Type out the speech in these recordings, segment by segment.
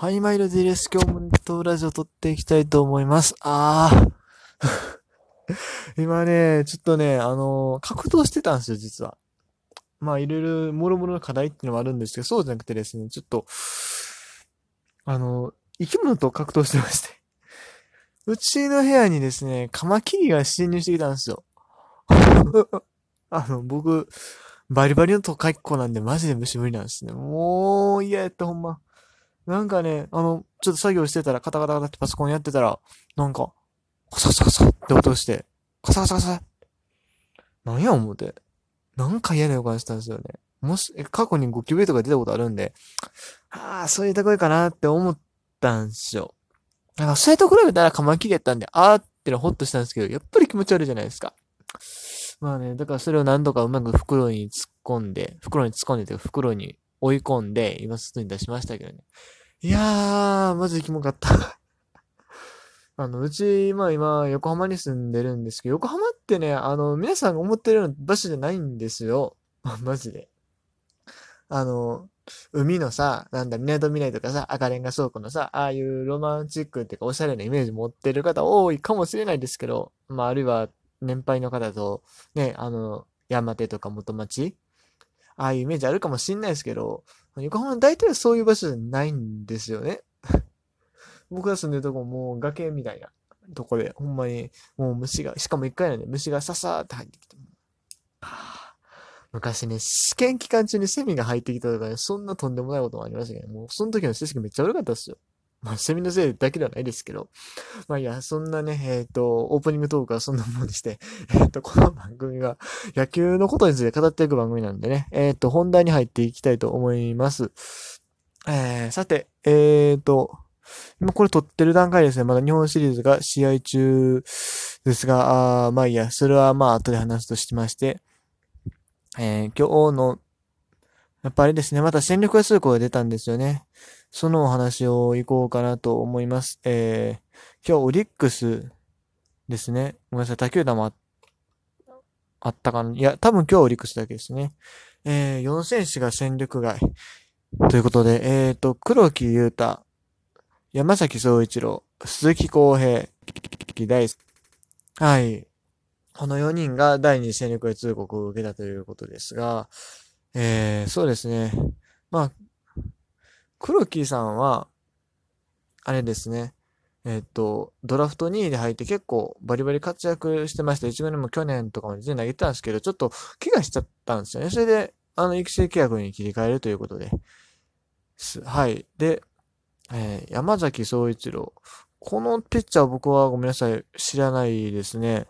はい、マイルディレス。今日もネットラジオ撮っていきたいと思います。あー。今ね、ちょっとね、あのー、格闘してたんですよ、実は。まあ、いろいろ、もろもろの課題っていうのもあるんですけど、そうじゃなくてですね、ちょっと、あのー、生き物と格闘してまして。うちの部屋にですね、カマキリが侵入してきたんですよ。あの、僕、バリバリの都会っ子なんでマジで虫無理なんですね。もう、嫌やったほんま。なんかね、あの、ちょっと作業してたら、カタカタカタってパソコンやってたら、なんか、カサカサカサって音して、カサカサカサなんや思うて。なんか嫌な予感したんですよね。もし、過去にゴキブリとか出たことあるんで、ああ、そういうとこいかなって思ったんすよ。なんか、そういうところべたらカマキリやったんで、あーってのホッとしたんですけど、やっぱり気持ち悪いじゃないですか。まあね、だからそれを何度かうまく袋に突っ込んで、袋に突っ込んでて、袋に追い込んで、今外に出しましたけどね。いやー、マジでキモかった あの、うち、まあ今、横浜に住んでるんですけど、横浜ってね、あの、皆さんが思ってるような場所じゃないんですよ。マジで。あの、海のさ、なんだ、港未来とかさ、赤レンガ倉庫のさ、ああいうロマンチックっていうか、おしゃれなイメージ持ってる方多いかもしれないですけど、まあ、あるいは、年配の方と、ね、あの、山手とか元町ああいうイメージあるかもしんないですけど、横浜大体そういう場所じゃないんですよね。僕が住んでるとこもう崖みたいなとこで、ほんまにもう虫が、しかも一回なんで虫がささーって入ってきて。昔ね、試験期間中にセミが入ってきたとかね、そんなとんでもないこともありましたけど、もうその時の成績めっちゃ悪かったっすよ。まあ、セミのせいだけではないですけど。まあいや、そんなね、えっ、ー、と、オープニングトークはそんなもんにして、えっ、ー、と、この番組は野球のことについて語っていく番組なんでね、えっ、ー、と、本題に入っていきたいと思います。えー、さて、えっ、と、今これ撮ってる段階ですね。まだ日本シリーズが試合中ですが、あまあいいや、それはまあ後で話すとしまして、えー、今日の、やっぱりですね、また戦力外通行が出たんですよね。そのお話を行こうかなと思います。えー、今日オリックスですね。ごめんなさい、他球団もあったかな。いや、多分今日オリックスだけですね。えー、4選手が戦力外。ということで、えっ、ー、と、黒木優太、山崎総一郎、鈴木康平、大。はい。この4人が第2戦力外通告を受けたということですが、えー、そうですね。まあ、黒木さんは、あれですね。えっと、ドラフト2位で入って結構バリバリ活躍してました。一軍でも去年とかも全然投げてたんですけど、ちょっと怪我しちゃったんですよね。それで、あの、育成契約に切り替えるということで。はい。で、えー、山崎総一郎。このピッチャー僕はごめんなさい。知らないですね。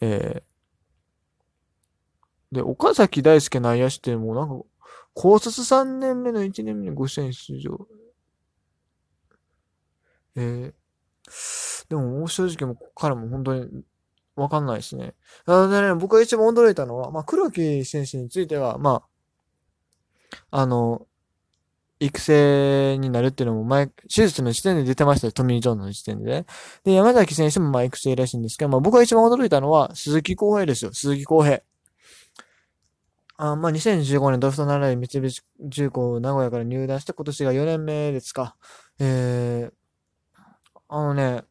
えー、で、岡崎大輔内野手ってもうなんか、高卒3年目の1年目に5試合出場。えー、でも、正直も彼も本当にわかんないですね。なのね、僕が一番驚いたのは、まあ、黒木選手については、まあ、あの、育成になるっていうのも前、手術の時点で出てましたよ。トミー・ジョンの時点でね。で、山崎選手もまあ育成らしいんですけど、まあ僕が一番驚いたのは鈴木康平ですよ。鈴木康平。あまあ、2015年ドフト7位三菱重工名古屋から入団して今年が4年目ですか。えー、あのね、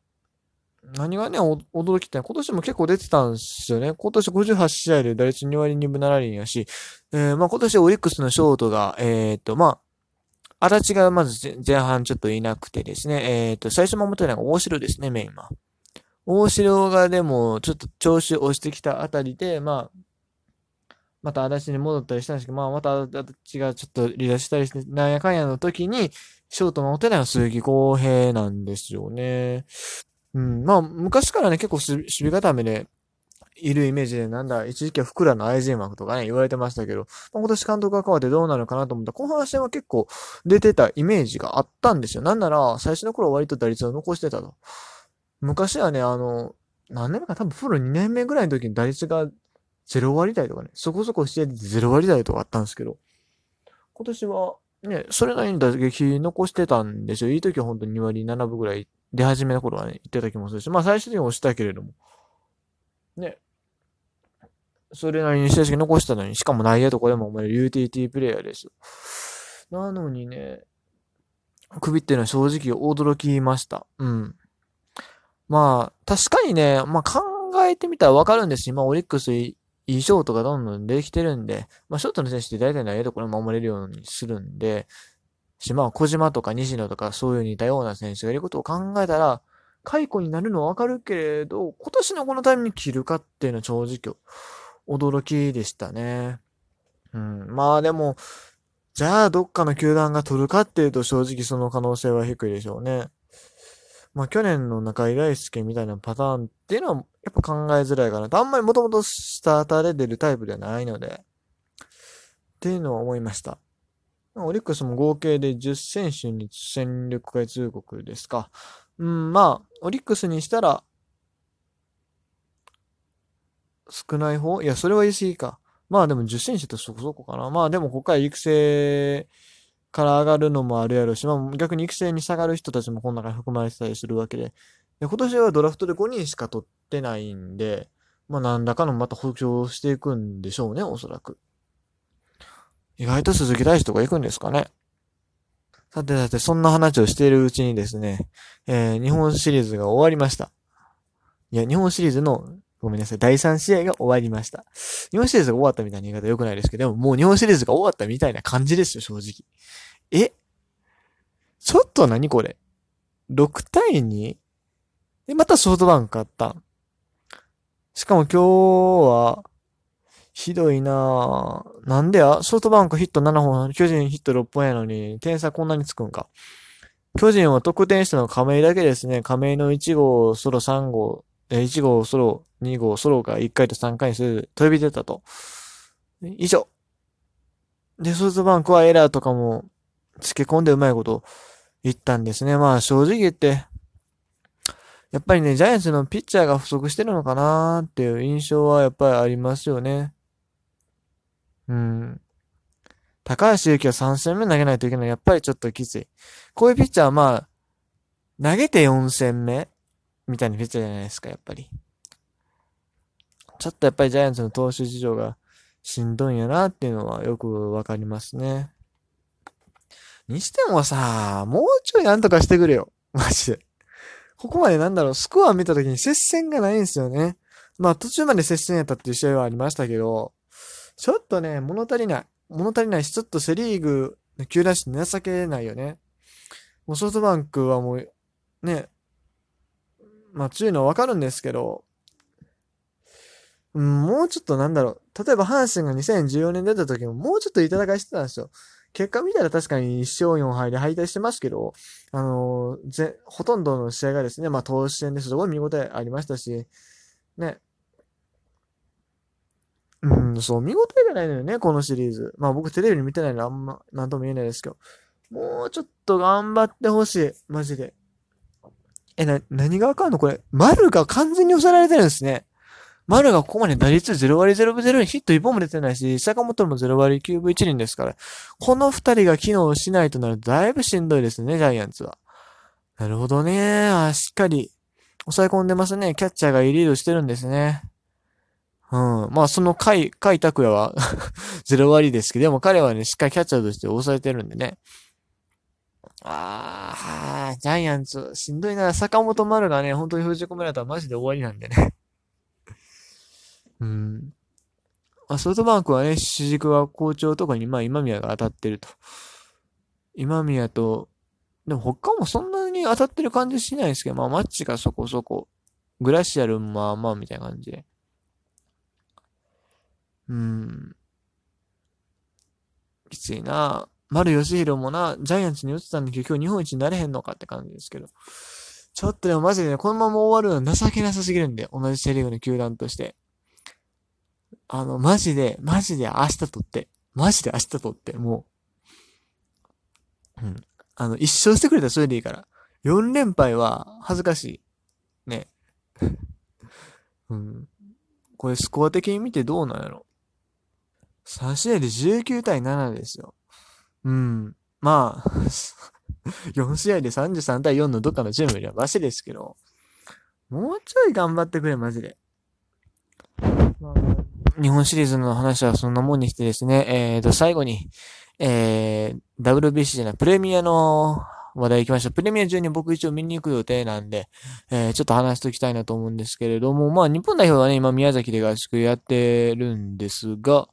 何がね、驚きって今年も結構出てたんですよね。今年58試合で打率2割2分7厘やし、えー、まあ今年オリックスのショートが、えー、っと、まあ、足立がまず前半ちょっといなくてですね、えー、っと、最初守ってないのが大城ですね、メインは。大城がでも、ちょっと調子を押してきたあたりで、まあ、また足立に戻ったりしたんですけど、まあ、また足立がちょっと離脱したりして、なんやかんやの時に、ショートのお手ないのは鈴木公平なんですよね。うん、まあ、昔からね、結構守備固めで、いるイメージで、なんだ、一時期は福良の愛人枠とかね、言われてましたけど、まあ、今年監督が変わってどうなるかなと思ったら、後半戦は結構出てたイメージがあったんですよ。なんなら、最初の頃割と打率を残してたと。昔はね、あの、何年目か、多分プロ2年目ぐらいの時に打率が0割台とかね、そこそこして0割台とかあったんですけど、今年はね、それなりに打撃残してたんですよ。いい時は本当に2割7分ぐらい出始めの頃はね、言ってた気もするし、まあ最終的に押したけれども、ね、それなりに成績残したのに、しかも内野とかでもお前ユーティリティプレイヤーですよ。なのにね、首っていうのは正直驚きました。うん。まあ、確かにね、まあ考えてみたらわかるんです今オリックスいいショートがどんどん出てきてるんで、まあショートの選手って大体ないところ守れるようにするんで、し、まあ小島とか西野とかそういう似たような選手がいることを考えたら、解雇になるのはわかるけれど、今年のこのタイミングに切るかっていうのは正直驚きでしたね。うん。まあでも、じゃあどっかの球団が取るかっていうと正直その可能性は低いでしょうね。まあ去年の中井大輔みたいなパターンっていうのはやっぱ考えづらいかなと。あんまりもともとスターターで出るタイプではないので、っていうのは思いました。オリックスも合計で10選手に戦力外通告ですか。うん、まあ、オリックスにしたら、少ない方？いや、それは言い過ぎか。まあでも10選手ってそこそこかな。まあでもここから育成から上がるのもあるやろし、まあ逆に育成に下がる人たちもこの中に含まれてたりするわけで。で今年はドラフトで5人しか取ってないんで、まあ何らかのまた補強していくんでしょうね、おそらく。意外と鈴木大地とか行くんですかね。さてさて、そんな話をしているうちにですね、えー、日本シリーズが終わりました。いや、日本シリーズの、ごめんなさい、第3試合が終わりました。日本シリーズが終わったみたいな言い方良くないですけど、でももう日本シリーズが終わったみたいな感じですよ、正直。え？ちょっと何これ ?6 対 2? で、またソフトバンク勝った。しかも今日は、ひどいなぁ。なんで？やソフトバンクヒット7本、巨人ヒット6本やのに、点差こんなにつくんか。巨人は得点したの亀井だけですね。亀井の1号、ソロ3号、1号、ソロ、2号、ソロが1回と3回にする、飛び出たと。以上。で、ソフトバンクはエラーとかも、つけ込んでうまいこと言ったんですね。まあ正直言って、やっぱりね、ジャイアンツのピッチャーが不足してるのかなーっていう印象はやっぱりありますよね。うん。高橋祐希は3戦目投げないといけない。やっぱりちょっときつい。こういうピッチャーはまあ、投げて4戦目みたいなピッチじゃないですか、やっぱり。ちょっとやっぱりジャイアンツの投手事情がしんどいんやなっていうのはよくわかりますね。にしてもさ、もうちょいなんとかしてくれよ。マジで。ここまでなんだろう、スコア見た時に接戦がないんですよね。まあ途中まで接戦やったっていう試合はありましたけど、ちょっとね、物足りない。物足りないし、ちょっとセリーグの球団して情けないよね。もうソフトバンクはもう、ね、まあ強いのはわかるんですけど、うん、もうちょっとなんだろう。例えば阪神が2014年出た時ももうちょっといただかしてたんですよ。結果見たら確かに1勝4敗で敗退してますけど、あのー、ぜ、ほとんどの試合がですね、まあ投手戦ですごい見応えありましたし、ね、うん、そう、見応えがないのよね、このシリーズ。まあ僕テレビに見てないのあんま、なんとも言えないですけど。もうちょっと頑張ってほしい。マジで。え、な、何がわかんの？これ。丸が完全に抑えられてるんですね。丸がここまで打率0割0分0にヒット1本も出てないし、坂本も0割9分1厘ですから。この2人が機能しないとなるとだいぶしんどいですね、ジャイアンツは。なるほどね。あ、しっかり抑え込んでますね。キャッチャーがリードしてるんですね。うん。まあ、その海、海拓也は ゼロ割ですけど、でも彼はね、しっかりキャッチャーとして抑えてるんでね。ああ、ジャイアンツ、しんどいな。坂本丸がね、本当に封じ込められたらマジで終わりなんでね。うん。まあ、ソフトバンクはね、主軸は好調とかに、まあ、今宮が当たってると。今宮と、でも他もそんなに当たってる感じしないですけど、まあ、マッチがそこそこ。グラシアルまあまあみたいな感じで。うん。きついな。丸義弘もな、ジャイアンツに打ってたんだけど、今日日本一になれへんのかって感じですけど。ちょっとでもマジでね、このまま終わるのは情けなさすぎるんで、同じセリーグの球団として。あの、マジで、マジで明日取って。マジで明日取って、もう。うん。あの、一生してくれたらそれでいいから。4連敗は恥ずかしい。ね。うん。これスコア的に見てどうなんやろ3試合で19対7ですよ。うん。まあ、4試合で33対4のどっかのチームよりはマシですけど、もうちょい頑張ってくれ、マジで。まあ、日本シリーズの話はそんなもんにしてですね、えーと、最後に、えー、WBC じゃない、プレミアの話題行きましょう。プレミア12僕一応見に行く予定なんで、えー、ちょっと話しておきたいなと思うんですけれども、まあ日本代表はね、今宮崎で合宿やってるんですが、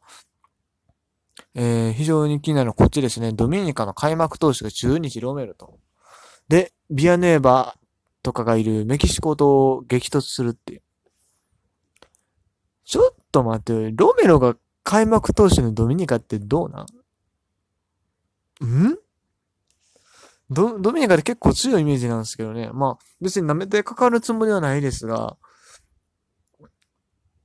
えー、非常に気になるのはこっちですね。ドミニカの開幕投手が中日ロメロと。で、ビアネーバとかがいるメキシコと激突するっていう。ちょっと待って、ロメロが開幕投手のドミニカってどうなん？ん？ド、ドミニカって結構強いイメージなんですけどね。まあ、別に舐めてかかるつもりはないですが、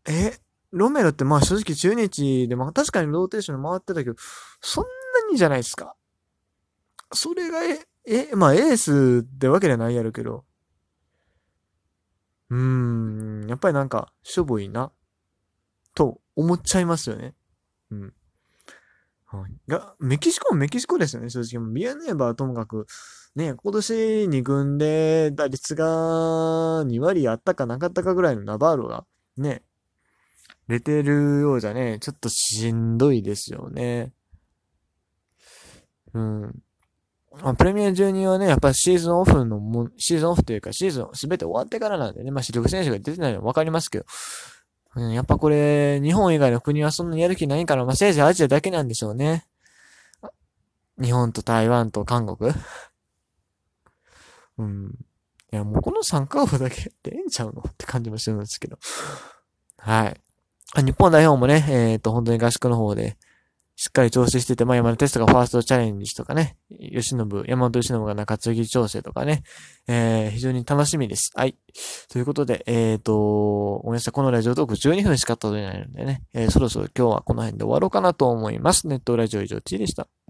え、ロメロってまあ正直中日で、まあ確かにローテーション回ってたけど、そんなにじゃないですか。それがえ、え、まあエースってわけじゃないやるけど。うーん、やっぱりなんか、しょぼいな、と思っちゃいますよね。うん。が、メキシコもメキシコですよね、正直。ビアネーバーともかく、ね、今年2軍で打率が2割あったかなかったかぐらいのナバーロが、ね、出てるようじゃね、ちょっとしんどいですよね。うん。まあ、プレミア12はね、やっぱシーズンオフのも、シーズンオフというか、シーズンすべて終わってからなんでね、まあ、主力選手が出てないのはわかりますけど、うん、やっぱこれ、日本以外の国はそんなにやる気ないから、まあ、せいぜいアジアだけなんでしょうね。日本と台湾と韓国うん。いや、もうこの3カ国だけでええんちゃうの？って感じもするんですけど。はい。日本代表もね、えっ、ー、と、本当に合宿の方で、しっかり調整してて、まあ、山田テストがファーストチャレンジとかね、吉信、山本吉信が中継ぎ調整とかね、えー、非常に楽しみです。はい。ということで、えっ、ー、と、ごめんなさい、このラジオトーク12分しか撮れないのでね、えー、そろそろ今日はこの辺で終わろうかなと思います。ネットラジオ以上 T でした。